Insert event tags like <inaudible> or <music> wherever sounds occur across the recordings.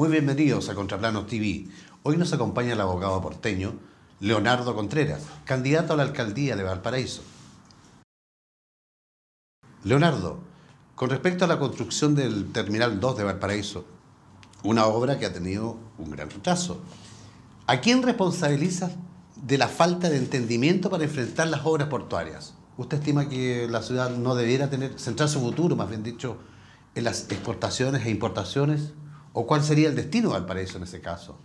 Muy bienvenidos a Contraplano TV. Hoy nos acompaña el abogado porteño Leonardo Contreras, candidato a la alcaldía de Valparaíso. Leonardo, con respecto a la construcción del Terminal 2 de Valparaíso, una obra que ha tenido un gran retraso, ¿a quién responsabiliza de la falta de entendimiento para enfrentar las obras portuarias? ¿Usted estima que la ciudad no debiera tener, centrar su futuro, más bien dicho, en las exportaciones e importaciones? ¿O cuál sería el destino de Valparaíso en ese caso?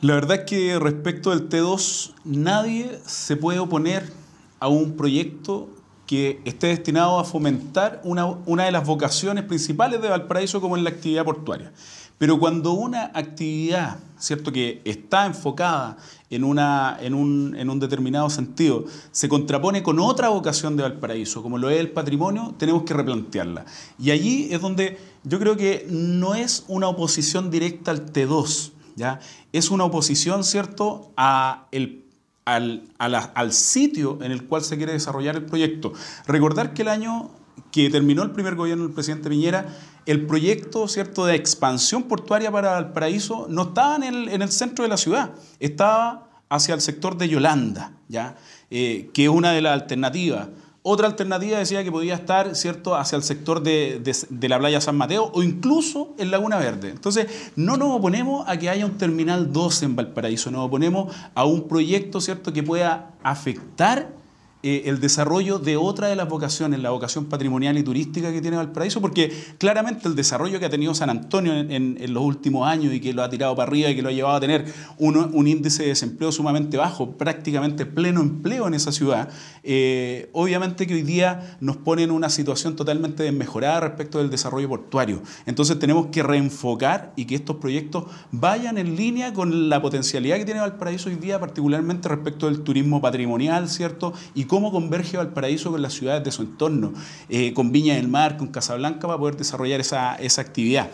La verdad es que respecto del T2, nadie se puede oponer a un proyecto que esté destinado a fomentar una, una de las vocaciones principales de Valparaíso como es la actividad portuaria. Pero cuando una actividad, ¿cierto?, que está enfocada en, una, en, un, en un determinado sentido, se contrapone con otra vocación de Valparaíso, como lo es el patrimonio, tenemos que replantearla. Y allí es donde yo creo que no es una oposición directa al T2, ¿ya? Es una oposición, ¿cierto?, a el al, al, sitio en el cual se quiere desarrollar el proyecto. Recordar que el año que terminó el primer gobierno del presidente Piñera, el proyecto ¿cierto? de expansión portuaria para Valparaíso no estaba en el, en el centro de la ciudad, estaba hacia el sector de Yolanda, ¿ya? Eh, que es una de las alternativas. Otra alternativa decía que podía estar ¿cierto? hacia el sector de, de, la playa San Mateo o incluso en Laguna Verde. Entonces, no nos oponemos a que haya un terminal 2 en Valparaíso, nos oponemos a un proyecto ¿cierto? que pueda afectar eh, el desarrollo de otra de las vocaciones, la vocación patrimonial y turística que tiene Valparaíso, porque claramente el desarrollo que ha tenido San Antonio en, los últimos años y que lo ha tirado para arriba y que lo ha llevado a tener un, índice de desempleo sumamente bajo, prácticamente pleno empleo en esa ciudad, eh, obviamente que hoy día nos pone en una situación totalmente desmejorada respecto del desarrollo portuario. Entonces tenemos que reenfocar y que estos proyectos vayan en línea con la potencialidad que tiene Valparaíso hoy día, particularmente respecto del turismo patrimonial, ¿cierto? Y cómo converge Valparaíso con las ciudades de su entorno, eh, con Viña del Mar, con Casablanca, para poder desarrollar esa, actividad.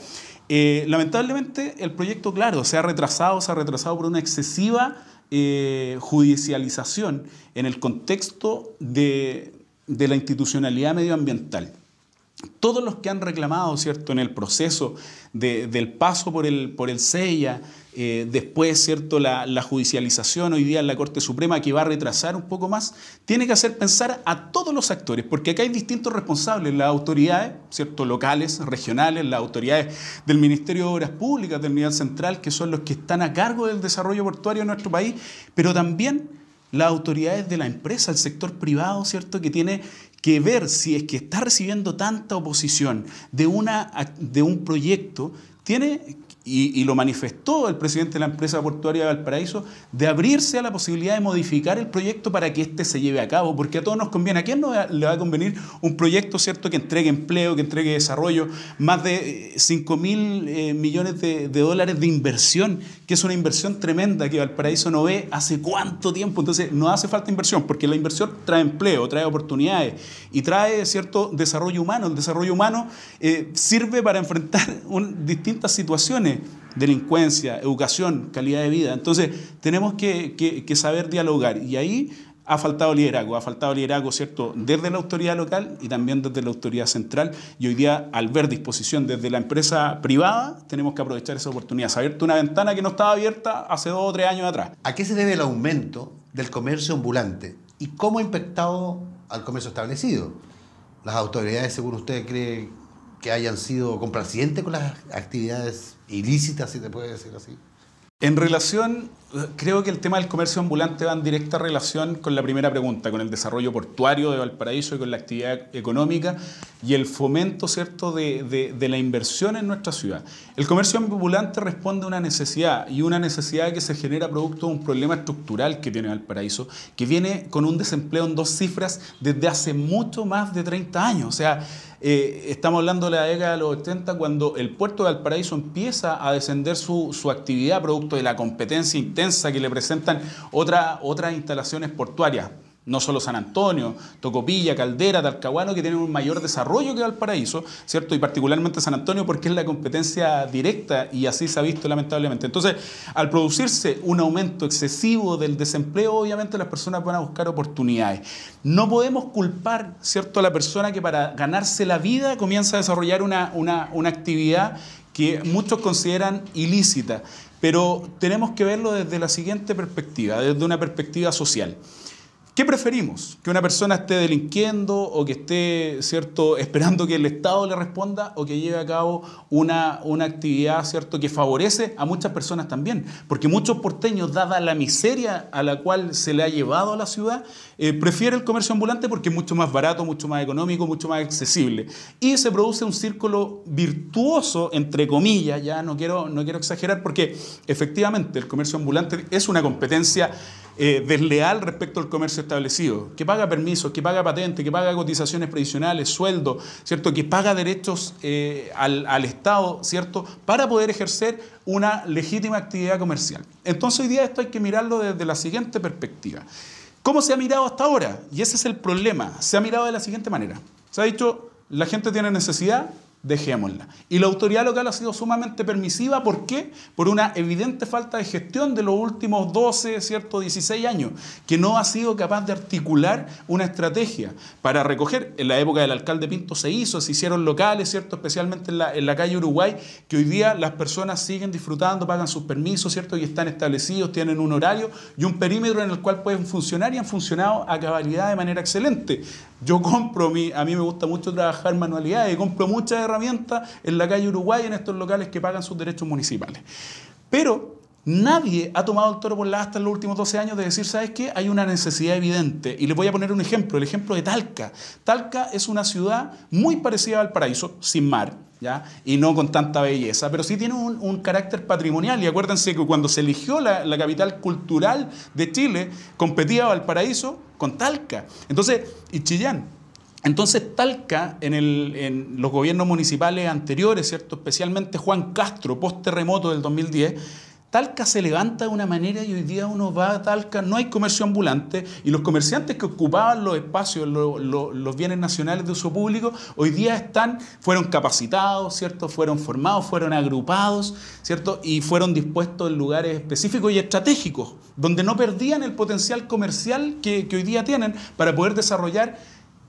Eh, lamentablemente el proyecto, claro, se ha retrasado, se ha retrasado por una excesiva eh, judicialización en el contexto de, la institucionalidad medioambiental todos los que han reclamado, ¿cierto?, en el proceso del paso por el, por el CEIA, eh, después, ¿cierto?, la, judicialización hoy día en la Corte Suprema que va a retrasar un poco más, tiene que hacer pensar a todos los actores, porque acá hay distintos responsables, las autoridades, ¿cierto?, locales, regionales, las autoridades del Ministerio de Obras Públicas, del nivel central, que son los que están a cargo del desarrollo portuario en nuestro país, pero también las autoridades de la empresa, el sector privado, ¿cierto?, que tiene que ver si es que está recibiendo tanta oposición de, una, de un proyecto, tiene y, lo manifestó el presidente de la empresa portuaria de Valparaíso, de abrirse a la posibilidad de modificar el proyecto para que éste se lleve a cabo, porque a todos nos conviene. ¿A quién no le va a convenir un proyecto cierto que entregue empleo, que entregue desarrollo, más de 5 eh, mil eh, millones de, dólares de inversión, que es una inversión tremenda que Valparaíso no ve hace cuánto tiempo? Entonces, no hace falta inversión, porque la inversión trae empleo, trae oportunidades y trae cierto desarrollo humano. El desarrollo humano eh, sirve para enfrentar <laughs> distintas situaciones delincuencia, educación, calidad de vida. Entonces, tenemos que, saber dialogar y ahí ha faltado liderazgo, ha faltado liderazgo, ¿cierto?, desde la autoridad local y también desde la autoridad central. Y hoy día, al ver disposición desde la empresa privada, tenemos que aprovechar esa oportunidad. Se ha abierto una ventana que no estaba abierta hace dos o tres años atrás. ¿A qué se debe el aumento del comercio ambulante y cómo ha impactado al comercio establecido? ¿Las autoridades, según usted cree, que hayan sido complacientes con las actividades ilícitas, si te puede decir así? En relación, creo que el tema del comercio ambulante va en directa relación con la primera pregunta, con el desarrollo portuario de Valparaíso y con la actividad económica y el fomento ¿cierto? De, la inversión en nuestra ciudad. El comercio ambulante responde a una necesidad y una necesidad que se genera producto de un problema estructural que tiene Valparaíso, que viene con un desempleo en dos cifras desde hace mucho más de 30 años. O sea, eh, estamos hablando de la década de los 80 cuando el puerto de Valparaíso empieza a descender su, su actividad producto de la competencia intensa que le presentan otra, otras instalaciones portuarias no solo San Antonio, Tocopilla, Caldera, Talcahuano, que tienen un mayor desarrollo que Valparaíso, ¿cierto? Y particularmente San Antonio porque es la competencia directa y así se ha visto lamentablemente. Entonces, al producirse un aumento excesivo del desempleo, obviamente las personas van a buscar oportunidades. No podemos culpar, ¿cierto?, a la persona que para ganarse la vida comienza a desarrollar una, una, una actividad que muchos consideran ilícita, pero tenemos que verlo desde la siguiente perspectiva, desde una perspectiva social. ¿Qué preferimos? ¿Que una persona esté delinquiendo o que esté ¿cierto? esperando que el Estado le responda o que lleve a cabo una, una actividad ¿cierto? que favorece a muchas personas también? Porque muchos porteños, dada la miseria a la cual se le ha llevado a la ciudad, eh, prefieren el comercio ambulante porque es mucho más barato, mucho más económico, mucho más accesible. Y se produce un círculo virtuoso, entre comillas, ya no quiero, no quiero exagerar, porque efectivamente el comercio ambulante es una competencia eh, desleal respecto al comercio establecido, que paga permisos, que paga patentes, que paga cotizaciones previsionales, sueldo, ¿cierto? que paga derechos eh, al, al, Estado, ¿cierto? para poder ejercer una legítima actividad comercial. Entonces hoy día esto hay que mirarlo desde la siguiente perspectiva. ¿Cómo se ha mirado hasta ahora? Y ese es el problema. Se ha mirado de la siguiente manera. Se ha dicho, la gente tiene necesidad, dejémosla. Y la autoridad local ha sido sumamente permisiva, ¿por qué? Por una evidente falta de gestión de los últimos 12, ¿cierto? 16 años, que no ha sido capaz de articular una estrategia para recoger. En la época del alcalde Pinto se hizo, se hicieron locales, ¿cierto? Especialmente en la, en la calle Uruguay, que hoy día las personas siguen disfrutando, pagan sus permisos, ¿cierto? Y están establecidos, tienen un horario y un perímetro en el cual pueden funcionar y han funcionado a cabalidad de manera excelente. Yo compro, a mí me gusta mucho trabajar manualidades compro muchas herramientas en la calle Uruguay, en estos locales que pagan sus derechos municipales. Pero nadie ha tomado el toro por la asta en los últimos 12 años de decir, ¿sabes qué? Hay una necesidad evidente. Y les voy a poner un ejemplo, el ejemplo de Talca. Talca es una ciudad muy parecida al paraíso, sin mar, ¿Ya? y no con tanta belleza, pero sí tiene un, un, carácter patrimonial. Y acuérdense que cuando se eligió la, la, capital cultural de Chile, competía Valparaíso con Talca. Entonces, y Chillán. Entonces, Talca, en, el, en los gobiernos municipales anteriores, ¿cierto? especialmente Juan Castro, post terremoto del 2010, Talca se levanta de una manera y hoy día uno va a Talca, no hay comercio ambulante y los comerciantes que ocupaban los espacios, los, bienes nacionales de uso público, hoy día están, fueron capacitados, ¿cierto? Fueron formados, fueron agrupados, ¿cierto? Y fueron dispuestos en lugares específicos y estratégicos, donde no perdían el potencial comercial que hoy día tienen para poder desarrollar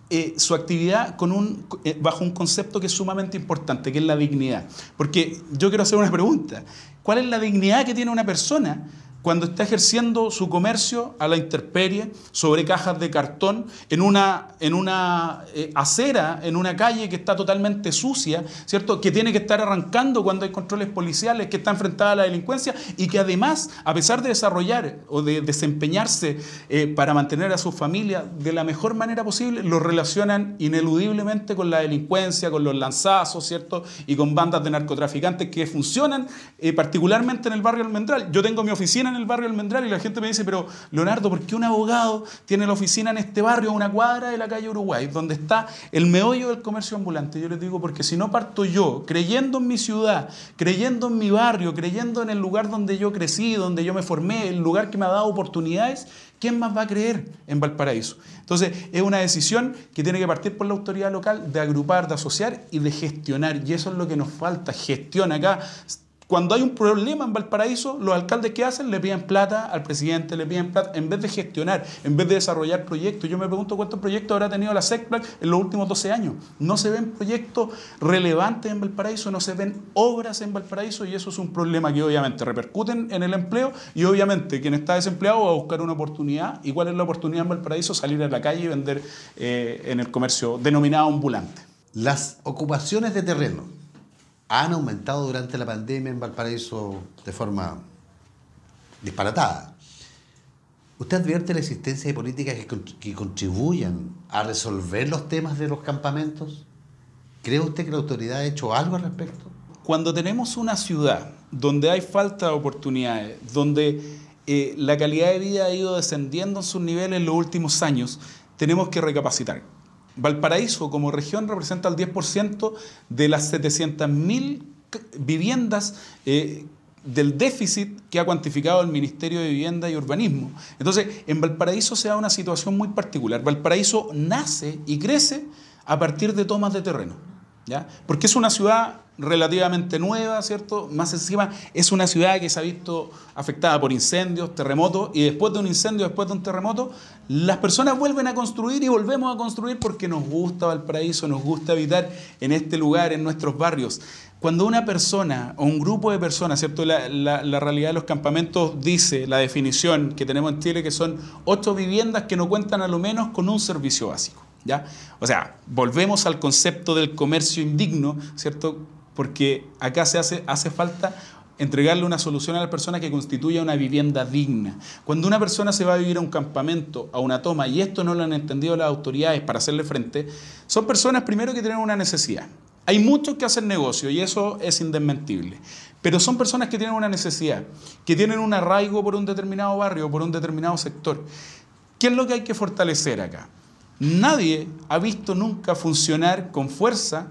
eh, su actividad con un, eh, bajo un concepto que es sumamente importante, que es la dignidad. Porque yo quiero hacer una pregunta. ¿Cuál es la dignidad que tiene una persona cuando está ejerciendo su comercio a la intemperie, sobre cajas de cartón, en una, en una eh, acera, en una calle que está totalmente sucia, ¿cierto? Que tiene que estar arrancando cuando hay controles policiales, que está enfrentada a la delincuencia y que además, a pesar de desarrollar o de desempeñarse eh, para mantener a su familia de la mejor manera posible, lo relacionan ineludiblemente con la delincuencia, con los lanzazos, ¿cierto? Y con bandas de narcotraficantes que funcionan eh, particularmente en el barrio Almendral. Yo tengo mi oficina en el barrio Almendral y la gente me dice, pero Leonardo, ¿por qué un abogado tiene la oficina en este barrio, a una cuadra de la calle Uruguay, donde está el meollo del comercio ambulante? Yo les digo, porque si no parto yo, creyendo en mi ciudad, creyendo en mi barrio, creyendo en el lugar donde yo crecí, donde yo me formé, el lugar que me ha dado oportunidades, ¿quién más va a creer en Valparaíso? Entonces, es una decisión que tiene que partir por la autoridad local de agrupar, de asociar y de gestionar. Y eso es lo que nos falta, gestión acá cuando hay un problema en Valparaíso, los alcaldes que hacen le piden plata al presidente, le piden plata, en vez de gestionar, en vez de desarrollar proyectos. Yo me pregunto cuántos proyectos habrá tenido la SECPLAC en los últimos 12 años. No se ven proyectos relevantes en Valparaíso, no se ven obras en Valparaíso y eso es un problema que obviamente repercuten en el empleo y obviamente quien está desempleado va a buscar una oportunidad. ¿Y cuál es la oportunidad en Valparaíso? Salir a la calle y vender eh, en el comercio denominado ambulante. Las ocupaciones de terreno han aumentado durante la pandemia en Valparaíso de forma disparatada. ¿Usted advierte la existencia de políticas que, contribuyan a resolver los temas de los campamentos? ¿Cree usted que la autoridad ha hecho algo al respecto? Cuando tenemos una ciudad donde hay falta de oportunidades, donde eh, la calidad de vida ha ido descendiendo en sus niveles en los últimos años, tenemos que recapacitar Valparaíso como región representa el 10% de las 700.000 viviendas eh, del déficit que ha cuantificado el Ministerio de Vivienda y Urbanismo. Entonces, en Valparaíso se da una situación muy particular. Valparaíso nace y crece a partir de tomas de terreno, Porque es una ciudad relativamente nueva, ¿cierto? Más encima es una ciudad que se ha visto afectada por incendios, terremotos, y después de un incendio, después de un terremoto, las personas vuelven a construir y volvemos a construir porque nos gusta Valparaíso, nos gusta habitar en este lugar, en nuestros barrios. Cuando una persona o un grupo de personas, ¿cierto? La, la, realidad de los campamentos dice la definición que tenemos en Chile que son ocho viviendas que no cuentan a lo menos con un servicio básico. O sea, volvemos al concepto del comercio indigno, ¿cierto? Porque acá se hace, hace falta entregarle una solución a la persona que constituya una vivienda digna. Cuando una persona se va a vivir a un campamento, a una toma, y esto no lo han entendido las autoridades para hacerle frente, son personas primero que tienen una necesidad. Hay muchos que hacen negocio y eso es indesmentible. Pero son personas que tienen una necesidad, que tienen un arraigo por un determinado barrio, por un determinado sector. ¿Qué es lo que hay que fortalecer acá? Nadie ha visto nunca funcionar con fuerza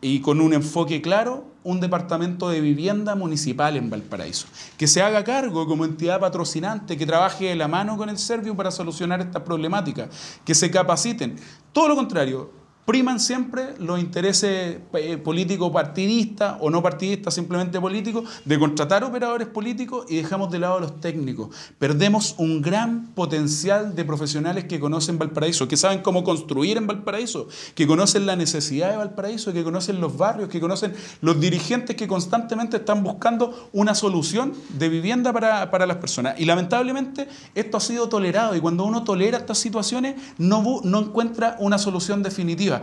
y con un enfoque claro un departamento de vivienda municipal en Valparaíso, que se haga cargo como entidad patrocinante, que trabaje de la mano con el Servio para solucionar esta problemática, que se capaciten. Todo lo contrario, priman siempre los intereses eh, políticos partidistas o no partidistas, simplemente políticos, de contratar operadores políticos y dejamos de lado a los técnicos. Perdemos un gran potencial de profesionales que conocen Valparaíso, que saben cómo construir en Valparaíso, que conocen la necesidad de Valparaíso, que conocen los barrios, que conocen los dirigentes que constantemente están buscando una solución de vivienda para, para las personas. Y lamentablemente esto ha sido tolerado y cuando uno tolera estas situaciones no, no encuentra una solución definitiva.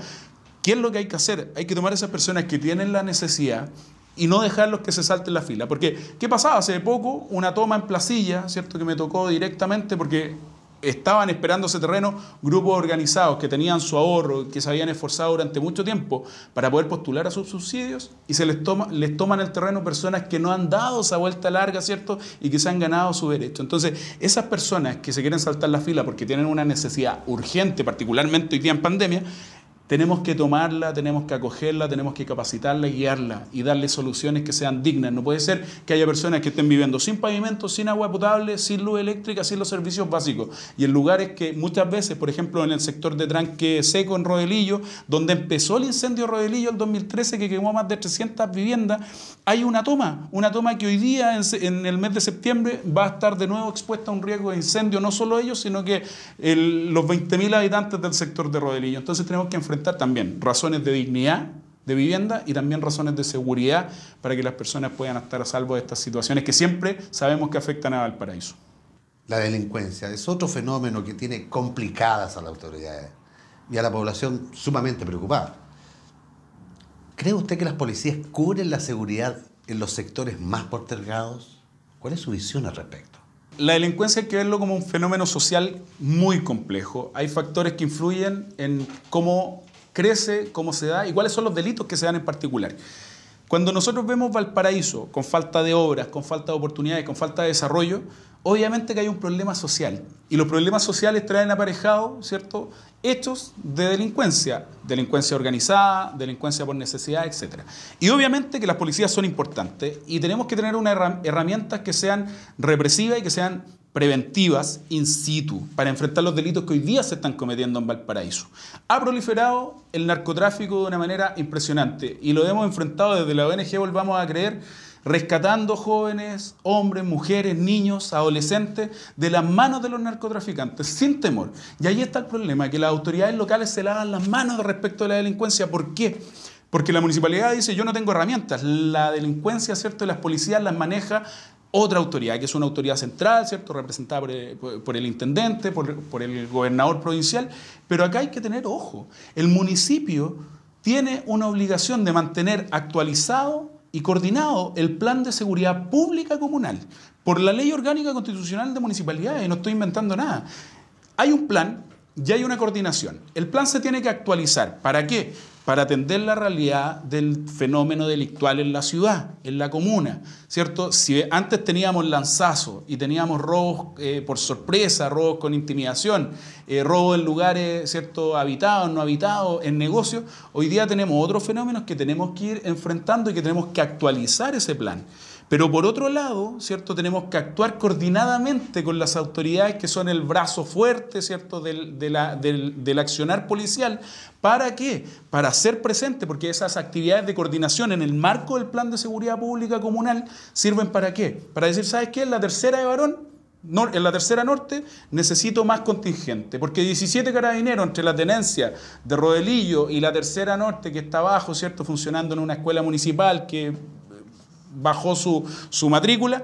¿Qué es lo que hay que hacer? Hay que tomar a esas personas que tienen la necesidad y no dejarlos que se salten la fila. Porque, ¿qué pasaba? Hace poco, una toma en Placilla, ¿cierto? Que me tocó directamente porque estaban esperando ese terreno grupos organizados que tenían su ahorro, que se habían esforzado durante mucho tiempo para poder postular a sus subsidios y se les, toma, les toman el terreno personas que no han dado esa vuelta larga, ¿cierto? Y que se han ganado su derecho. Entonces, esas personas que se quieren saltar la fila porque tienen una necesidad urgente, particularmente hoy día en pandemia, tenemos que tomarla, tenemos que acogerla, tenemos que capacitarla guiarla y darle soluciones que sean dignas. No puede ser que haya personas que estén viviendo sin pavimento, sin agua potable, sin luz eléctrica, sin los servicios básicos. Y en lugares que muchas veces, por ejemplo, en el sector de tranque seco en Rodelillo, donde empezó el incendio Rodelillo en 2013 que quemó más de 300 viviendas, hay una toma, una toma que hoy día en, el mes de septiembre va a estar de nuevo expuesta a un riesgo de incendio, no solo ellos, sino que los 20.000 habitantes del sector de Rodelillo. Entonces tenemos que enfrentar también razones de dignidad de vivienda y también razones de seguridad para que las personas puedan estar a salvo de estas situaciones que siempre sabemos que afectan a Valparaíso. La delincuencia es otro fenómeno que tiene complicadas a las autoridades y a la población sumamente preocupada. ¿Cree usted que las policías cubren la seguridad en los sectores más postergados? ¿Cuál es su visión al respecto? La delincuencia hay que verlo como un fenómeno social muy complejo. Hay factores que influyen en cómo crece, cómo se da y cuáles son los delitos que se dan en particular. Cuando nosotros vemos Valparaíso con falta de obras, con falta de oportunidades, con falta de desarrollo, obviamente que hay un problema social. Y los problemas sociales traen aparejado, ¿cierto?, hechos de delincuencia, delincuencia organizada, delincuencia por necesidad, etc. Y obviamente que las policías son importantes y tenemos que tener unas herramientas que sean represivas y que sean preventivas in situ para enfrentar los delitos que hoy día se están cometiendo en Valparaíso. Ha proliferado el narcotráfico de una manera impresionante y lo hemos enfrentado desde la ONG Volvamos a Creer rescatando jóvenes, hombres, mujeres, niños, adolescentes de las manos de los narcotraficantes, sin temor. Y ahí está el problema, que las autoridades locales se lavan las manos respecto a la delincuencia. ¿Por qué? Porque la municipalidad dice, yo no tengo herramientas. La delincuencia, ¿cierto? Las policías las maneja otra autoridad, que es una autoridad central, ¿cierto? representada por el, intendente, por, el gobernador provincial, pero acá hay que tener ojo. El municipio tiene una obligación de mantener actualizado y coordinado el plan de seguridad pública comunal por la ley orgánica constitucional de municipalidades, y no estoy inventando nada. Hay un plan y hay una coordinación. El plan se tiene que actualizar. ¿Para qué? Para atender la realidad del fenómeno delictual en la ciudad, en la comuna, ¿cierto? Si antes teníamos lanzazos y teníamos robos eh, por sorpresa, robos con intimidación, eh, robos en lugares, ¿cierto? Habitados, no habitados, en negocios, hoy día tenemos otros fenómenos que tenemos que ir enfrentando y que tenemos que actualizar ese plan. Pero por otro lado, ¿cierto? Tenemos que actuar coordinadamente con las autoridades que son el brazo fuerte, ¿cierto? Del, del, accionar policial. ¿Para qué? Para ser presente, porque esas actividades de coordinación en el marco del Plan de Seguridad Pública Comunal sirven para qué? Para decir, ¿sabes qué? La tercera de varón en la tercera norte necesito más contingente, porque 17 carabineros entre la tenencia de Rodelillo y la tercera norte que está abajo, ¿cierto? funcionando en una escuela municipal que bajó su, su matrícula,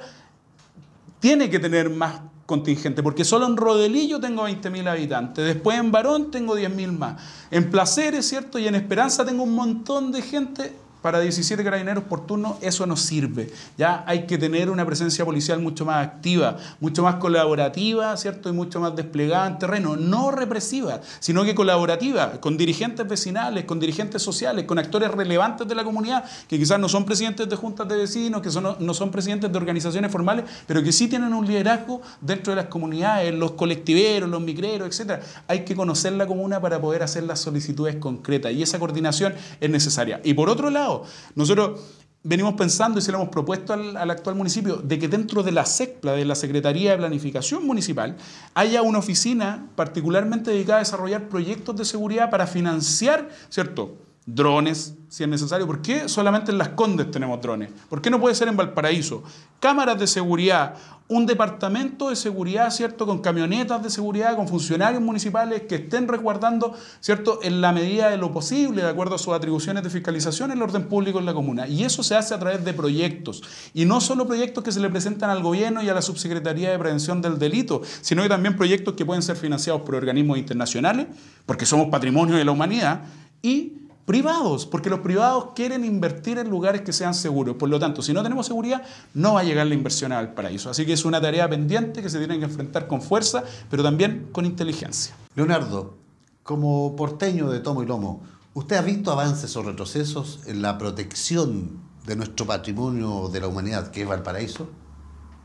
tiene que tener más contingente, porque solo en Rodelillo tengo 20.000 habitantes, después en Barón tengo 10.000 más, en Placeres, ¿cierto? Y en Esperanza tengo un montón de gente para 17 carabineros por turno, eso no sirve. Ya hay que tener una presencia policial mucho más activa, mucho más colaborativa, ¿cierto? Y mucho más desplegada en terreno, no represiva, sino que colaborativa, con dirigentes vecinales, con dirigentes sociales, con actores relevantes de la comunidad, que quizás no son presidentes de juntas de vecinos, que son, no son presidentes de organizaciones formales, pero que sí tienen un liderazgo dentro de las comunidades, los colectiveros, los micreros, etc. Hay que conocer la comuna para poder hacer las solicitudes concretas y esa coordinación es necesaria. Y por otro lado, nosotros venimos pensando y se lo hemos propuesto al, actual municipio de que dentro de la SECPLA, de la Secretaría de Planificación Municipal, haya una oficina particularmente dedicada a desarrollar proyectos de seguridad para financiar, ¿cierto? Drones, si es necesario. ¿Por qué solamente en Las Condes tenemos drones? ¿Por qué no puede ser en Valparaíso? Cámaras de seguridad, un departamento de seguridad, ¿cierto? Con camionetas de seguridad, con funcionarios municipales que estén resguardando, ¿cierto? En la medida de lo posible, de acuerdo a sus atribuciones de fiscalización, el orden público en la comuna. Y eso se hace a través de proyectos. Y no solo proyectos que se le presentan al gobierno y a la Subsecretaría de Prevención del Delito, sino que también proyectos que pueden ser financiados por organismos internacionales, porque somos patrimonio de la humanidad, y privados, porque los privados quieren invertir en lugares que sean seguros. Por lo tanto, si no tenemos seguridad, no va a llegar la inversión al paraíso. Así que es una tarea pendiente que se tiene que enfrentar con fuerza, pero también con inteligencia. Leonardo, como porteño de tomo y lomo, ¿usted ha visto avances o retrocesos en la protección de nuestro patrimonio de la humanidad, que es Valparaíso?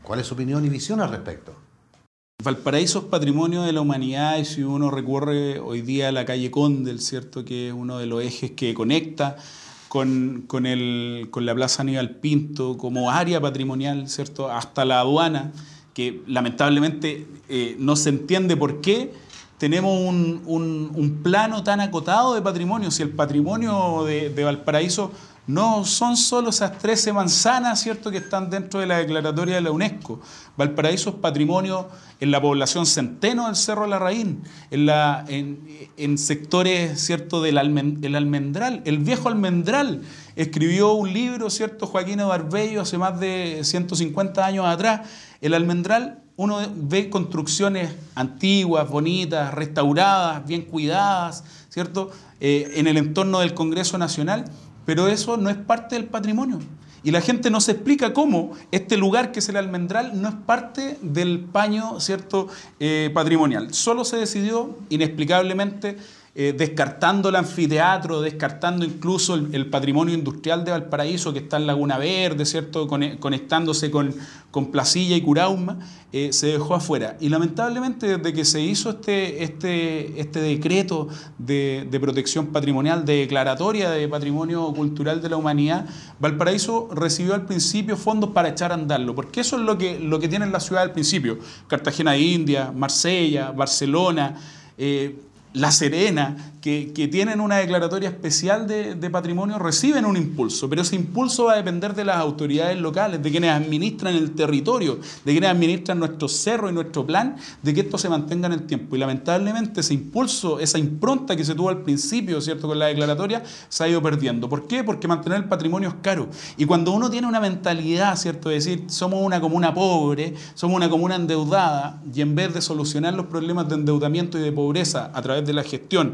¿Cuál es su opinión y visión al respecto? Valparaíso es patrimonio de la humanidad y si uno recorre hoy día la calle Condel, ¿cierto? que es uno de los ejes que conecta con, con, el, con la Plaza Aníbal Pinto como área patrimonial, ¿cierto? hasta la aduana, que lamentablemente eh, no se entiende por qué tenemos un, un, plano tan acotado de patrimonio, si el patrimonio de, de Valparaíso no son solo esas 13 manzanas, ¿cierto?, que están dentro de la declaratoria de la UNESCO. Valparaíso es patrimonio en la población centeno del Cerro La Raín, en, la, en, sectores, ¿cierto?, del el almendral. El viejo almendral escribió un libro, ¿cierto?, Joaquín Barbello hace más de 150 años atrás. El almendral uno ve construcciones antiguas, bonitas, restauradas, bien cuidadas, ¿cierto? Eh, en el entorno del Congreso Nacional pero eso no es parte del patrimonio. Y la gente no se explica cómo este lugar que es el almendral no es parte del paño cierto eh, patrimonial. Solo se decidió inexplicablemente eh, descartando el anfiteatro, descartando incluso el, patrimonio industrial de Valparaíso, que está en Laguna Verde, ¿cierto? conectándose con, con Placilla y Curauma, eh, se dejó afuera. Y lamentablemente desde que se hizo este, este, este decreto de, de, protección patrimonial, de declaratoria de patrimonio cultural de la humanidad, Valparaíso recibió al principio fondos para echar a andarlo, porque eso es lo que, lo que tiene la ciudad al principio. Cartagena de India, Marsella, Barcelona. Eh, la Serena, que, tienen una declaratoria especial de, patrimonio, reciben un impulso, pero ese impulso va a depender de las autoridades locales, de quienes administran el territorio, de quienes administran nuestro cerro y nuestro plan, de que esto se mantenga en el tiempo. Y lamentablemente ese impulso, esa impronta que se tuvo al principio, ¿cierto?, con la declaratoria, se ha ido perdiendo. ¿Por qué? Porque mantener el patrimonio es caro. Y cuando uno tiene una mentalidad, ¿cierto?, de decir, somos una comuna pobre, somos una comuna endeudada, y en vez de solucionar los problemas de endeudamiento y de pobreza a través de la gestión,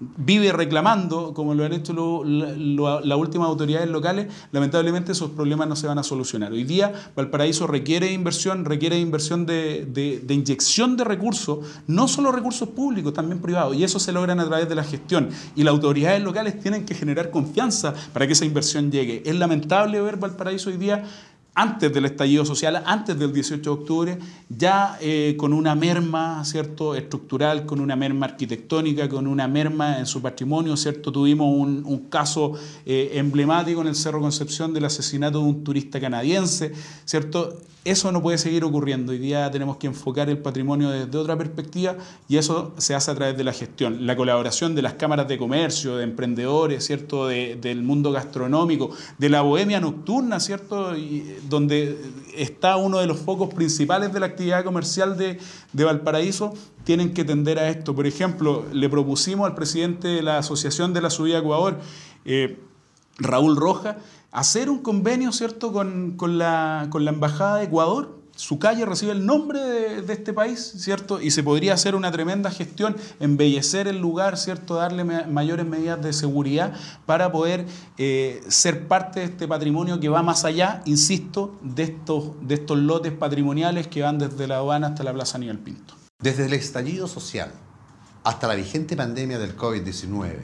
vive reclamando, como lo han hecho las últimas autoridades locales, lamentablemente esos problemas no se van a solucionar. Hoy día Valparaíso requiere inversión, requiere inversión de, de, inyección de recursos, no solo recursos públicos, también privados, y eso se logran a través de la gestión. Y las autoridades locales tienen que generar confianza para que esa inversión llegue. Es lamentable ver Valparaíso hoy día antes del estallido social, antes del 18 de octubre, ya eh, con una merma ¿cierto? estructural, con una merma arquitectónica, con una merma en su patrimonio. ¿cierto? Tuvimos un, caso eh, emblemático en el Cerro Concepción del asesinato de un turista canadiense. ¿cierto? Eso no puede seguir ocurriendo. Hoy día tenemos que enfocar el patrimonio desde otra perspectiva y eso se hace a través de la gestión. La colaboración de las cámaras de comercio, de emprendedores, ¿cierto? del mundo gastronómico, de la bohemia nocturna, ¿cierto? Donde está uno de los focos principales de la actividad comercial de, Valparaíso, tienen que tender a esto. Por ejemplo, le propusimos al presidente de la Asociación de la Subida Ecuador, eh, Raúl Roja, hacer un convenio ¿cierto? Con, la, con la Embajada de Ecuador su calle recibe el nombre de, este país, ¿cierto? Y se podría hacer una tremenda gestión, embellecer el lugar, ¿cierto? Darle mayores medidas de seguridad para poder eh, ser parte de este patrimonio que va más allá, insisto, de estos, lotes patrimoniales que van desde la aduana hasta la Plaza Aníbal Pinto. Desde el estallido social hasta la vigente pandemia del COVID-19,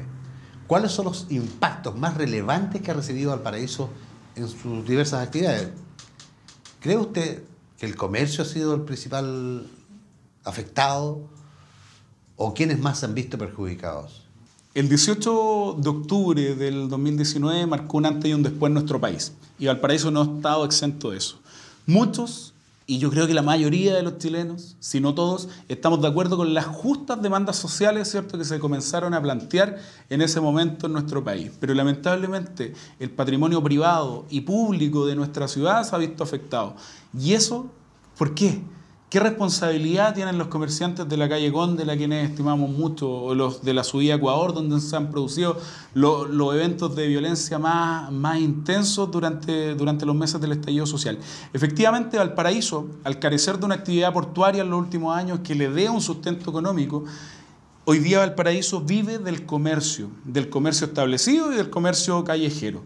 ¿cuáles son los impactos más relevantes que ha recibido Valparaíso en sus diversas actividades? ¿Cree usted el comercio ha sido el principal afectado o quiénes más se han visto perjudicados? El 18 de octubre del 2019 marcó un antes y un después en nuestro país y Valparaíso no ha estado exento de eso. Muchos y yo creo que la mayoría de los chilenos, si no todos, estamos de acuerdo con las justas demandas sociales ¿cierto? que se comenzaron a plantear en ese momento en nuestro país. Pero lamentablemente el patrimonio privado y público de nuestra ciudad se ha visto afectado. ¿Y eso por qué? ¿Qué responsabilidad tienen los comerciantes de la calle Conde, la quienes estimamos mucho, o los de la subida Ecuador, donde se han producido los eventos de violencia más, más intensos durante, durante los meses del estallido social? Efectivamente, Valparaíso, al carecer de una actividad portuaria en los últimos años que le dé un sustento económico, hoy día Valparaíso vive del comercio, del comercio establecido y del comercio callejero.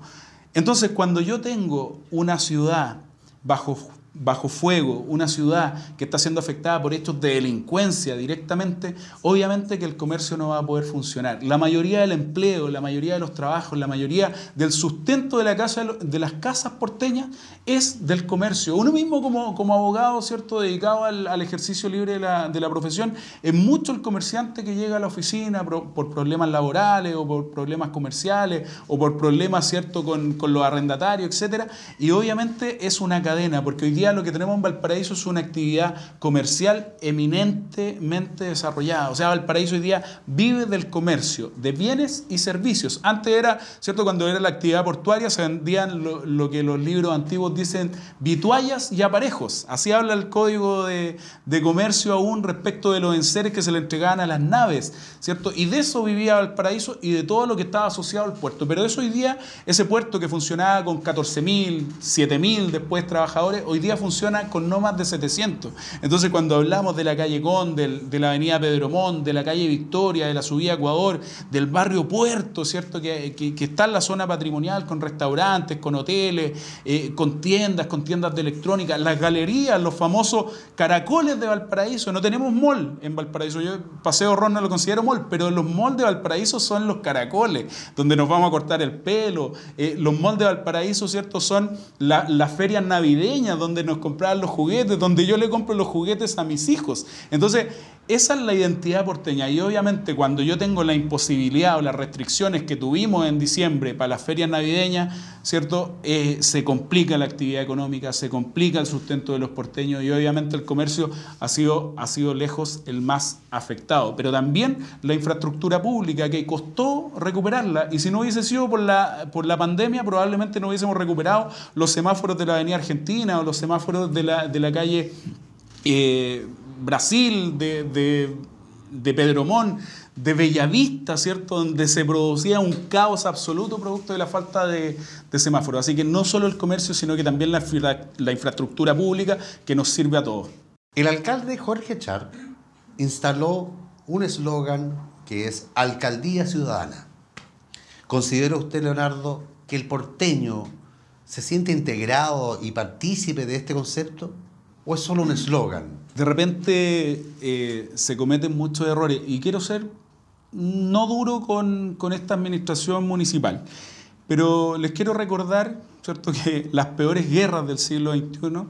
Entonces, cuando yo tengo una ciudad bajo bajo fuego, una ciudad que está siendo afectada por hechos de delincuencia directamente, obviamente que el comercio no va a poder funcionar. La mayoría del empleo, la mayoría de los trabajos, la mayoría del sustento de, la casa, de las casas porteñas es del comercio. Uno mismo como, como abogado, ¿cierto?, dedicado al, ejercicio libre de la, de la, profesión, es mucho el comerciante que llega a la oficina por, problemas laborales o por problemas comerciales o por problemas, ¿cierto?, con, con los arrendatarios, etc. Y obviamente es una cadena, porque hoy día lo que tenemos en Valparaíso es una actividad comercial eminentemente desarrollada. O sea, Valparaíso hoy día vive del comercio, de bienes y servicios. Antes era, ¿cierto? Cuando era la actividad portuaria se vendían lo, que los libros antiguos dicen vituallas y aparejos. Así habla el código de, comercio aún respecto de los enseres que se le entregaban a las naves, ¿cierto? Y de eso vivía Valparaíso y de todo lo que estaba asociado al puerto. Pero eso hoy día, ese puerto que funcionaba con 14.000, 7.000 después trabajadores, hoy día funciona con no más de 700. Entonces, cuando hablamos de la calle Conde, de la avenida Pedromón, de la calle Victoria, de la subida Ecuador, del barrio Puerto, ¿cierto? Que, está en la zona patrimonial con restaurantes, con hoteles, eh, con tiendas, con tiendas de electrónica, las galerías, los famosos caracoles de Valparaíso. No tenemos mall en Valparaíso. Yo Paseo Ron no lo considero mall, pero los malls de Valparaíso son los caracoles, donde nos vamos a cortar el pelo. Eh, los malls de Valparaíso, ¿cierto? Son las ferias navideñas, donde nos compraban los juguetes, donde yo le compro los juguetes a mis hijos. Entonces, esa es la identidad porteña y obviamente cuando yo tengo la imposibilidad o las restricciones que tuvimos en diciembre para las ferias navideñas, ¿cierto? Eh, se complica la actividad económica, se complica el sustento de los porteños y obviamente el comercio ha sido, ha sido lejos el más afectado. Pero también la infraestructura pública que costó recuperarla y si no hubiese sido por la, por la pandemia probablemente no hubiésemos recuperado los semáforos de la Avenida Argentina o los semáforos de la, de la calle... Eh, Brasil, de, de, de Pedromón, de Bellavista, ¿cierto? Donde se producía un caos absoluto producto de la falta de, semáforos. Así que no solo el comercio, sino que también la, la infraestructura pública que nos sirve a todos. El alcalde Jorge Char instaló un eslogan que es Alcaldía Ciudadana. ¿Considera usted, Leonardo, que el porteño se siente integrado y partícipe de este concepto? ¿O es solo un eslogan? de repente eh, se cometen muchos errores y quiero ser no duro con, esta administración municipal, pero les quiero recordar ¿cierto? <laughs> que las peores guerras del siglo XXI,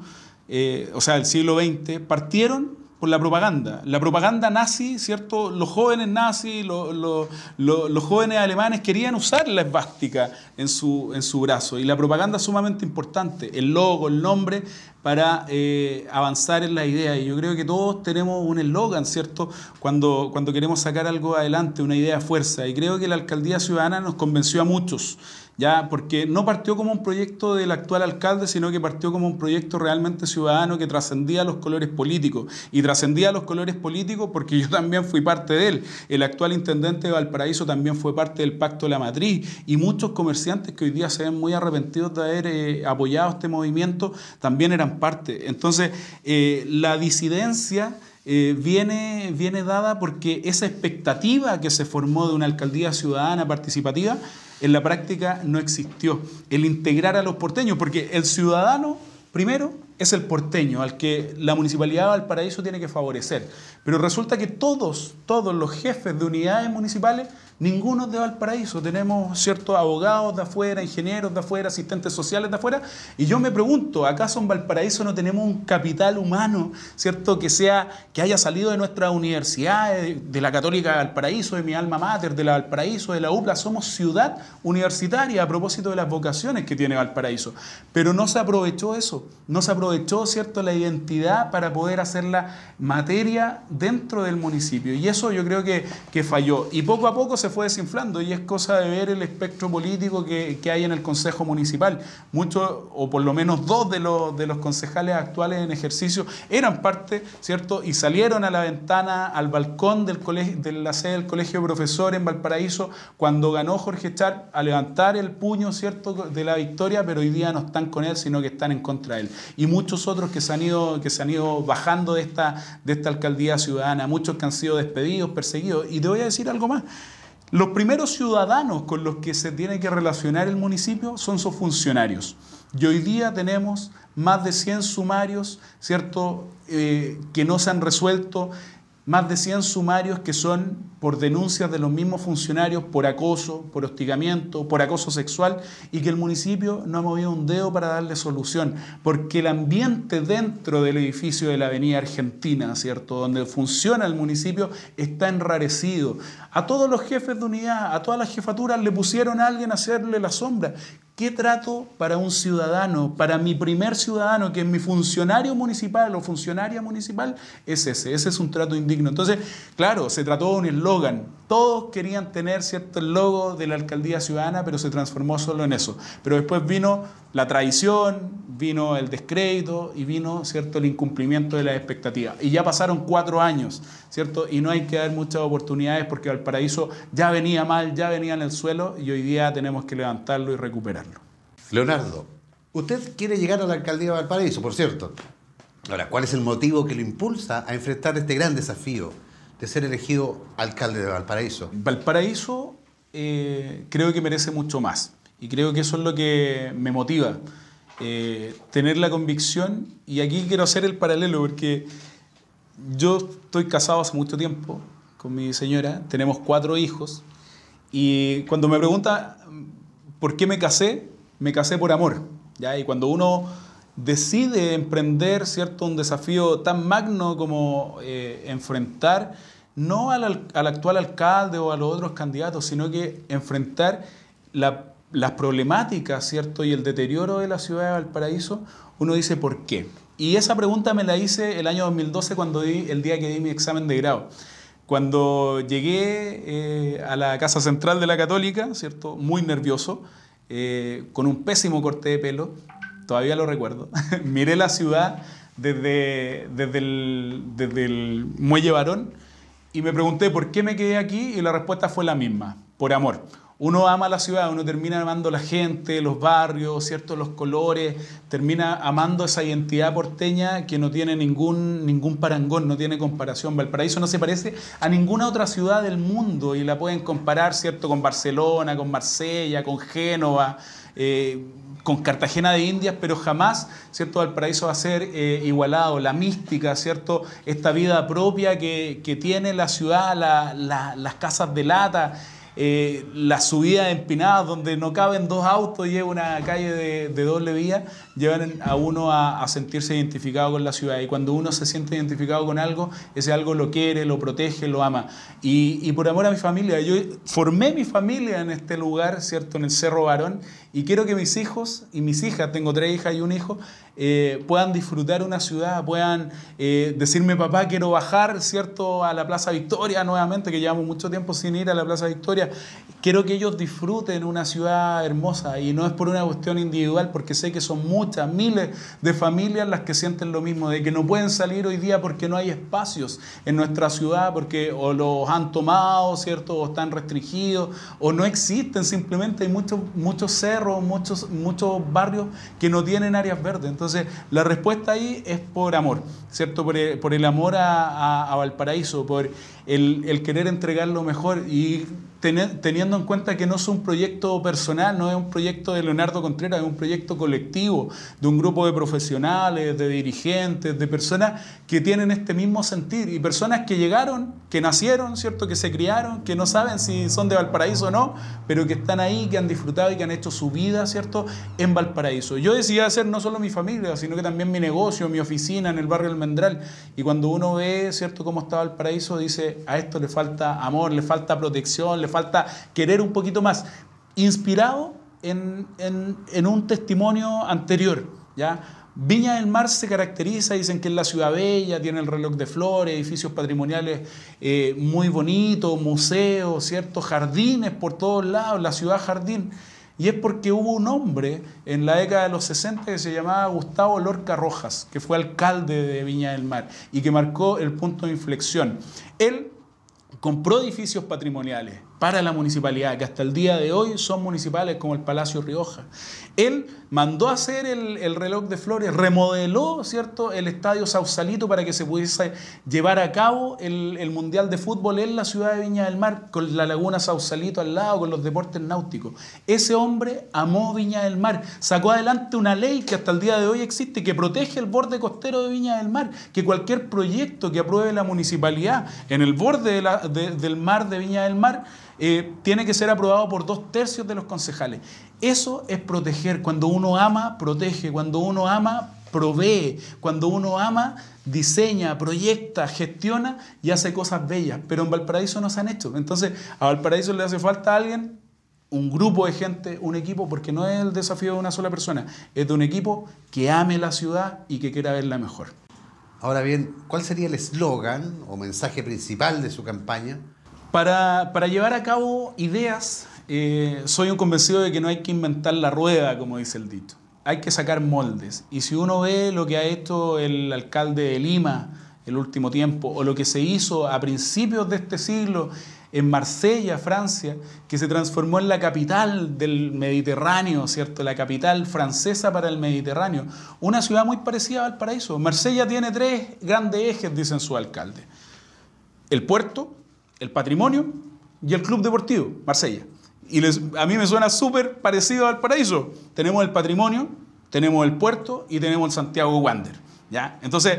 eh, o sea, del siglo XX, partieron por la propaganda. La propaganda nazi, ¿cierto? Los jóvenes nazis, los jóvenes alemanes querían usar la esvástica en su, en su brazo. Y la propaganda es sumamente importante. El logo, el nombre, para eh, avanzar en la idea. Y yo creo que todos tenemos un eslogan, ¿cierto? Cuando, cuando queremos sacar algo adelante, una idea fuerza. Y creo que la alcaldía ciudadana nos convenció a muchos ya porque no partió como un proyecto del actual alcalde, sino que partió como un proyecto realmente ciudadano que trascendía los colores políticos. Y trascendía los colores políticos porque yo también fui parte de él. El actual intendente de Valparaíso también fue parte del Pacto de la Matriz y muchos comerciantes que hoy día se ven muy arrepentidos de haber eh, apoyado este movimiento también eran parte. Entonces, eh, la disidencia... Eh, viene, viene dada porque esa expectativa que se formó de una alcaldía ciudadana participativa en la práctica no existió. El integrar a los porteños, porque el ciudadano, primero, es el porteño, al que la Municipalidad de Valparaíso tiene que favorecer. Pero resulta que todos, todos los jefes de unidades municipales Ninguno de Valparaíso. Tenemos ciertos abogados de afuera, ingenieros de afuera, asistentes sociales de afuera. Y yo me pregunto, ¿acaso en Valparaíso no tenemos un capital humano, cierto, que sea, que haya salido de nuestra universidad, de la Católica de Valparaíso, de mi alma mater, de la Valparaíso, de la UPLA? Somos ciudad universitaria a propósito de las vocaciones que tiene Valparaíso. Pero no se aprovechó eso, no se aprovechó, cierto, la identidad para poder hacerla materia dentro del municipio. Y eso yo creo que, que falló. Y poco a poco se fue desinflando y es cosa de ver el espectro político que, hay en el Consejo Municipal. Muchos, o por lo menos dos de los, de los concejales actuales en ejercicio eran parte, ¿cierto? Y salieron a la ventana, al balcón del colegio, de la sede del Colegio Profesor en Valparaíso cuando ganó Jorge Char a levantar el puño, ¿cierto?, de la victoria, pero hoy día no están con él, sino que están en contra de él. Y muchos otros que se han ido, que se han ido bajando de esta, de esta alcaldía ciudadana, muchos que han sido despedidos, perseguidos. Y te voy a decir algo más. Los primeros ciudadanos con los que se tiene que relacionar el municipio son sus funcionarios. Y hoy día tenemos más de 100 sumarios, ¿cierto?, eh, que no se han resuelto más de 100 sumarios que son por denuncias de los mismos funcionarios por acoso, por hostigamiento, por acoso sexual y que el municipio no ha movido un dedo para darle solución, porque el ambiente dentro del edificio de la Avenida Argentina, ¿cierto?, donde funciona el municipio, está enrarecido. A todos los jefes de unidad, a todas las jefaturas le pusieron a alguien a hacerle la sombra. ¿Qué trato para un ciudadano, para mi primer ciudadano, que es mi funcionario municipal o funcionaria municipal? Es ese, ese es un trato indigno. Entonces, claro, se trató de un eslogan. Todos querían tener cierto logo de la alcaldía ciudadana, pero se transformó solo en eso. Pero después vino la traición, vino el descrédito y vino cierto el incumplimiento de las expectativas. Y ya pasaron cuatro años, ¿cierto? Y no hay que dar muchas oportunidades porque Valparaíso ya venía mal, ya venía en el suelo y hoy día tenemos que levantarlo y recuperarlo. Leonardo, usted quiere llegar a la alcaldía de Valparaíso, por cierto. Ahora, ¿cuál es el motivo que lo impulsa a enfrentar este gran desafío de ser elegido alcalde de Valparaíso? Valparaíso eh, creo que merece mucho más y creo que eso es lo que me motiva. Eh, tener la convicción, y aquí quiero hacer el paralelo porque yo estoy casado hace mucho tiempo con mi señora, tenemos cuatro hijos, y cuando me pregunta por qué me casé, me casé por amor. ¿ya? Y cuando uno decide emprender cierto, un desafío tan magno como eh, enfrentar no al, al, actual alcalde o a los otros candidatos, sino que enfrentar las problemáticas ¿cierto? y el deterioro de la ciudad de Valparaíso, uno dice ¿por qué? Y esa pregunta me la hice el año 2012 cuando el día que di mi examen de grado. Cuando llegué eh, a la Casa Central de la Católica, ¿cierto? muy nervioso, eh, con un pésimo corte de pelo, todavía lo recuerdo. <laughs> Miré la ciudad desde, desde, el, desde el muelle varón y me pregunté por qué me quedé aquí y la respuesta fue la misma, por amor. Uno ama la ciudad, uno termina amando la gente, los barrios, ¿cierto? los colores, termina amando esa identidad porteña que no tiene ningún, ningún parangón, no tiene comparación. Valparaíso no se parece a ninguna otra ciudad del mundo y la pueden comparar ¿cierto? con Barcelona, con Marsella, con Génova. Eh, con Cartagena de Indias, pero jamás, ¿cierto? Valparaíso va a ser eh, igualado, la mística, ¿cierto? Esta vida propia que, tiene la ciudad, las casas de lata, eh, la subida de empinadas donde no caben dos autos y es una calle de, doble vía, llevan a uno a, sentirse identificado con la ciudad. Y cuando uno se siente identificado con algo, ese algo lo quiere, lo protege, lo ama. Y, y por amor a mi familia, yo formé mi familia en este lugar, ¿cierto? En el Cerro Barón, y quiero que mis hijos y mis hijas, tengo tres hijas y un hijo, eh, puedan disfrutar una ciudad, puedan eh, decirme, papá, quiero bajar, ¿cierto?, a la Plaza Victoria nuevamente, que llevamos mucho tiempo sin ir a la Plaza Victoria. Quiero que ellos disfruten una ciudad hermosa y no es por una cuestión individual, porque sé que son miles de familias las que sienten lo mismo, de que no pueden salir hoy día porque no hay espacios en nuestra ciudad, porque o los han tomado, ¿cierto?, o están restringidos, o no existen, simplemente hay muchos, muchos cerros, muchos, barrios que no tienen áreas verdes. Entonces, la respuesta ahí es por amor, ¿cierto? Por el, amor a, Valparaíso, por el, el, querer entregar lo mejor. Y teniendo en cuenta que no es un proyecto personal, no es un proyecto de Leonardo Contreras, es un proyecto colectivo de un grupo de profesionales, de dirigentes, de personas que tienen este mismo sentir y personas que llegaron, que nacieron, ¿cierto? Que se criaron, que no saben si son de Valparaíso o no, pero que están ahí, que han disfrutado y que han hecho su vida, ¿cierto? En Valparaíso. Yo decidí hacer no solo mi familia, sino que también mi negocio, mi oficina en el barrio Almendral. Y cuando uno ve, ¿cierto?, cómo está Valparaíso, dice, a esto le falta amor, le falta protección, le falta querer un poquito más, inspirado en, un testimonio anterior. ¿ya? Viña del Mar se caracteriza, dicen que es la ciudad bella, tiene el reloj de flores, edificios patrimoniales eh, muy bonitos, museos, ¿cierto? jardines por todos lados, la ciudad jardín. Y es porque hubo un hombre en la década de los 60 que se llamaba Gustavo Lorca Rojas, que fue alcalde de Viña del Mar y que marcó el punto de inflexión. Él compró edificios patrimoniales para la municipalidad, que hasta el día de hoy son municipales como el Palacio Rioja. Él mandó a hacer el, reloj de flores, remodeló ¿cierto? el estadio Sausalito para que se pudiese llevar a cabo el, Mundial de Fútbol en la ciudad de Viña del Mar, con la laguna Sausalito al lado, con los deportes náuticos. Ese hombre amó Viña del Mar, sacó adelante una ley que hasta el día de hoy existe, que protege el borde costero de Viña del Mar, que cualquier proyecto que apruebe la municipalidad en el borde del mar de Viña del Mar, eh, tiene que ser aprobado por dos tercios de los concejales. Eso es proteger. Cuando uno ama, protege. Cuando uno ama, provee. Cuando uno ama, diseña, proyecta, gestiona y hace cosas bellas. Pero en Valparaíso no se han hecho. Entonces, a Valparaíso le hace falta alguien, un grupo de gente, un equipo, porque no es el desafío de una sola persona, es de un equipo que ame la ciudad y que quiera verla mejor. Ahora bien, ¿cuál sería el eslogan o mensaje principal de su campaña? Para, llevar a cabo ideas, eh, soy un convencido de que no hay que inventar la rueda, como dice el dicho. Hay que sacar moldes. Y si uno ve lo que ha hecho el alcalde de Lima el último tiempo, o lo que se hizo a principios de este siglo en Marsella, Francia, que se transformó en la capital del Mediterráneo, ¿cierto? La capital francesa para el Mediterráneo. Una ciudad muy parecida al paraíso. Marsella tiene tres grandes ejes, dicen su alcalde. El puerto, el patrimonio y el club deportivo, Marsella. Y a mí me suena súper parecido al paraíso. Tenemos el patrimonio, tenemos el puerto y tenemos Santiago Wander. ¿ya? Entonces,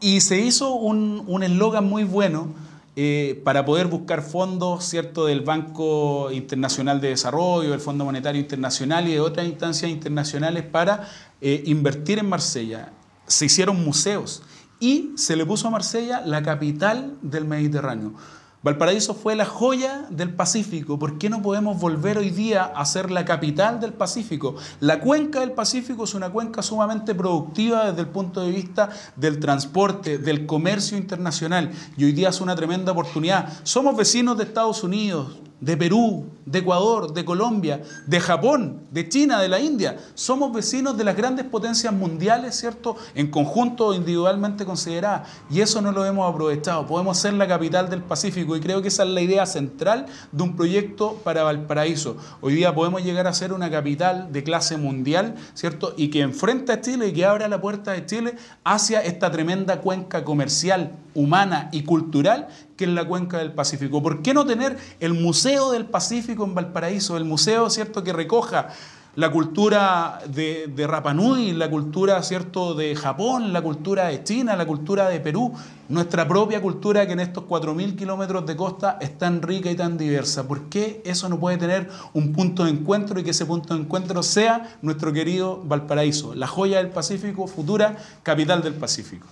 y se hizo un eslogan muy bueno eh, para poder buscar fondos ¿cierto? del Banco Internacional de Desarrollo, del Fondo Monetario Internacional y de otras instancias internacionales para eh, invertir en Marsella. Se hicieron museos y se le puso a Marsella la capital del Mediterráneo. Valparaíso fue la joya del Pacífico. ¿Por qué no podemos volver hoy día a ser la capital del Pacífico? La cuenca del Pacífico es una cuenca sumamente productiva desde el punto de vista del transporte, del comercio internacional. Y hoy día es una tremenda oportunidad. Somos vecinos de Estados Unidos, de Perú, de Ecuador, de Colombia, de Japón, de China, de la India. Somos vecinos de las grandes potencias mundiales, ¿cierto? En conjunto o individualmente consideradas. Y eso no lo hemos aprovechado. Podemos ser la capital del Pacífico y creo que esa es la idea central de un proyecto para Valparaíso. Hoy día podemos llegar a ser una capital de clase mundial, ¿cierto? Y que enfrenta a Chile y que abra la puerta de Chile hacia esta tremenda cuenca comercial, humana y cultural que es la cuenca del Pacífico. ¿Por qué no tener el Museo del Pacífico en Valparaíso? El museo, ¿cierto?, que recoja la cultura de, de Rapa Nui, la cultura ¿cierto? de Japón, la cultura de China, la cultura de Perú, nuestra propia cultura que en estos 4.000 kilómetros de costa es tan rica y tan diversa. ¿Por qué eso no puede tener un punto de encuentro y que ese punto de encuentro sea nuestro querido Valparaíso, la joya del Pacífico, futura capital del Pacífico?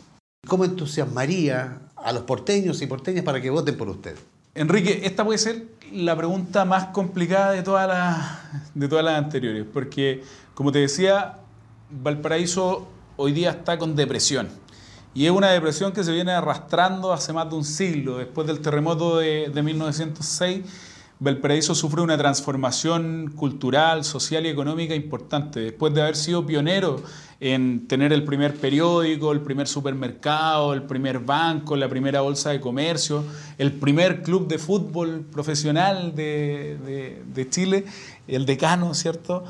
¿Cómo entusiasmaría a los porteños y porteñas para que voten por usted? Enrique, esta puede ser la pregunta más complicada de todas las, de todas las anteriores, porque como te decía, Valparaíso hoy día está con depresión. Y es una depresión que se viene arrastrando hace más de un siglo. Después del terremoto de, de 1906, Valparaíso sufre una transformación cultural, social y económica importante. Después de haber sido pionero en tener el primer periódico, el primer supermercado, el primer banco, la primera bolsa de comercio, el primer club de fútbol profesional de, Chile, el decano, ¿cierto?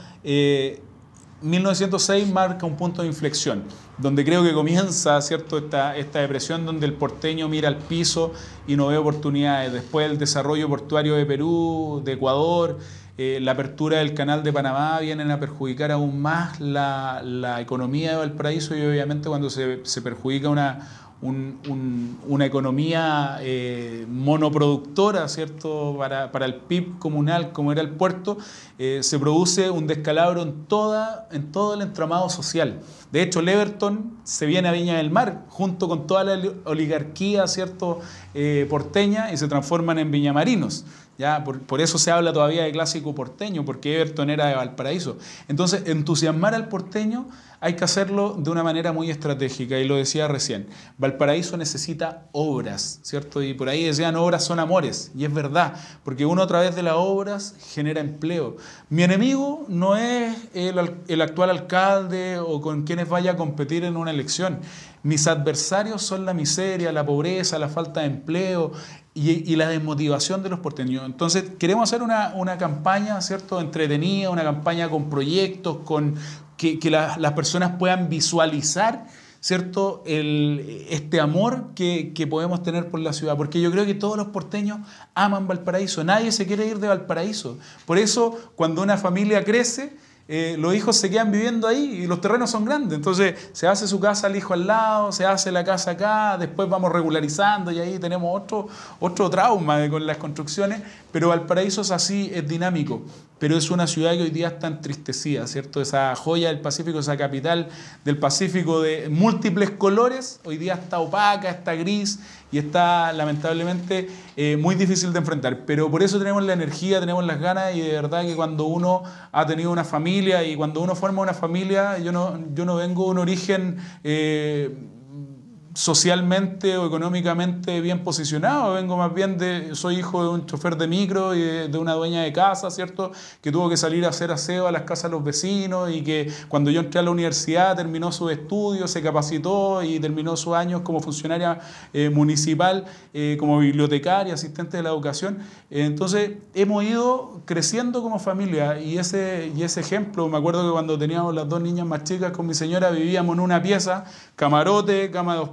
1906 eh, marca un punto de inflexión, donde creo que comienza ¿cierto? Esta, esta depresión donde el porteño mira al piso y no ve oportunidades. Después el desarrollo portuario de Perú, de Ecuador, eh, la apertura del canal de Panamá vienen a perjudicar aún más la, economía de Valparaíso y obviamente cuando se, perjudica una, una economía eh, monoproductora, ¿cierto? Para, el PIB comunal, como era el puerto, eh, se produce un descalabro en, toda, todo el entramado social. De hecho, Leverton se viene a Viña del Mar junto con toda la oligarquía, ¿cierto? porteña y se transforman en viñamarinos. Por, eso se habla todavía de clásico porteño, porque Everton era de Valparaíso. Entonces, entusiasmar al porteño hay que hacerlo de una manera muy estratégica, y lo decía recién. Valparaíso necesita obras, ¿cierto? Y por ahí decían, obras son amores, y es verdad, porque uno a través de las obras genera empleo. Mi enemigo no es el, el actual alcalde o con quienes vaya a competir en una elección. Mis adversarios son la miseria, la pobreza, la falta de empleo, y, la desmotivación de los porteños. Entonces, queremos hacer una, campaña, ¿cierto?, entretenida, una campaña con proyectos, con que, las personas puedan visualizar, ¿cierto?, El, este amor que, que, podemos tener por la ciudad. Porque yo creo que todos los porteños aman Valparaíso, nadie se quiere ir de Valparaíso. Por eso, cuando una familia crece, eh, los hijos se quedan viviendo ahí y los terrenos son grandes. Entonces se hace su casa al hijo al lado, se hace la casa acá, después vamos regularizando y ahí tenemos otro, otro trauma con las construcciones. Pero Valparaíso es así, es dinámico. Pero es una ciudad que hoy día está entristecida, ¿cierto? Esa joya del Pacífico, esa capital del Pacífico de múltiples colores, hoy día está opaca, está gris y está lamentablemente eh, muy difícil de enfrentar. Pero por eso tenemos la energía, tenemos las ganas y de verdad que cuando uno ha tenido una familia y cuando uno forma una familia, yo no, yo no vengo de un origen... Eh, socialmente o económicamente bien posicionado, vengo más bien de, soy hijo de un chofer de micro y de, una dueña de casa, ¿cierto? Que tuvo que salir a hacer aseo a las casas de los vecinos y que cuando yo entré a la universidad terminó sus estudios, se capacitó y terminó sus años como funcionaria eh, municipal, eh, como bibliotecaria, asistente de la educación. entonces hemos ido creciendo como familia y ese, y ese ejemplo, me acuerdo que cuando teníamos las dos niñas más chicas con mi señora vivíamos en una pieza, camarote, cama de dos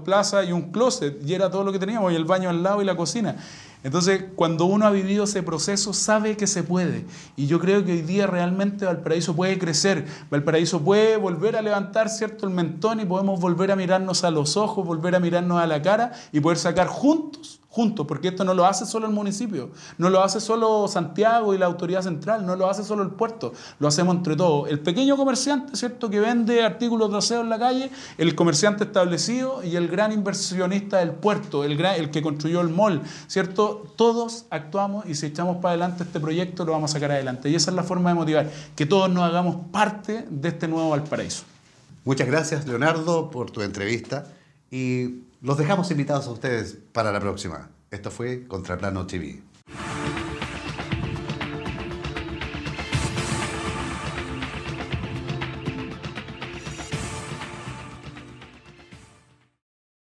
y un closet, y era todo lo que teníamos, y el baño al lado y la cocina. Entonces, cuando uno ha vivido ese proceso, sabe que se puede. Y yo creo que hoy día realmente Valparaíso puede crecer. Valparaíso puede volver a levantar, ¿cierto?, el mentón y podemos volver a mirarnos a los ojos, volver a mirarnos a la cara y poder sacar juntos juntos, porque esto no lo hace solo el municipio, no lo hace solo Santiago y la autoridad central, no lo hace solo el puerto, lo hacemos entre todos. El pequeño comerciante, ¿cierto?, que vende artículos de aseo en la calle, el comerciante establecido y el gran inversionista del puerto, el, el que construyó el mall, ¿cierto? Todos actuamos y si echamos para adelante este proyecto lo vamos a sacar adelante. Y esa es la forma de motivar, que todos nos hagamos parte de este nuevo Valparaíso. Muchas gracias, Leonardo, por tu entrevista y los dejamos invitados a ustedes para la próxima. Esto fue Contraplano TV.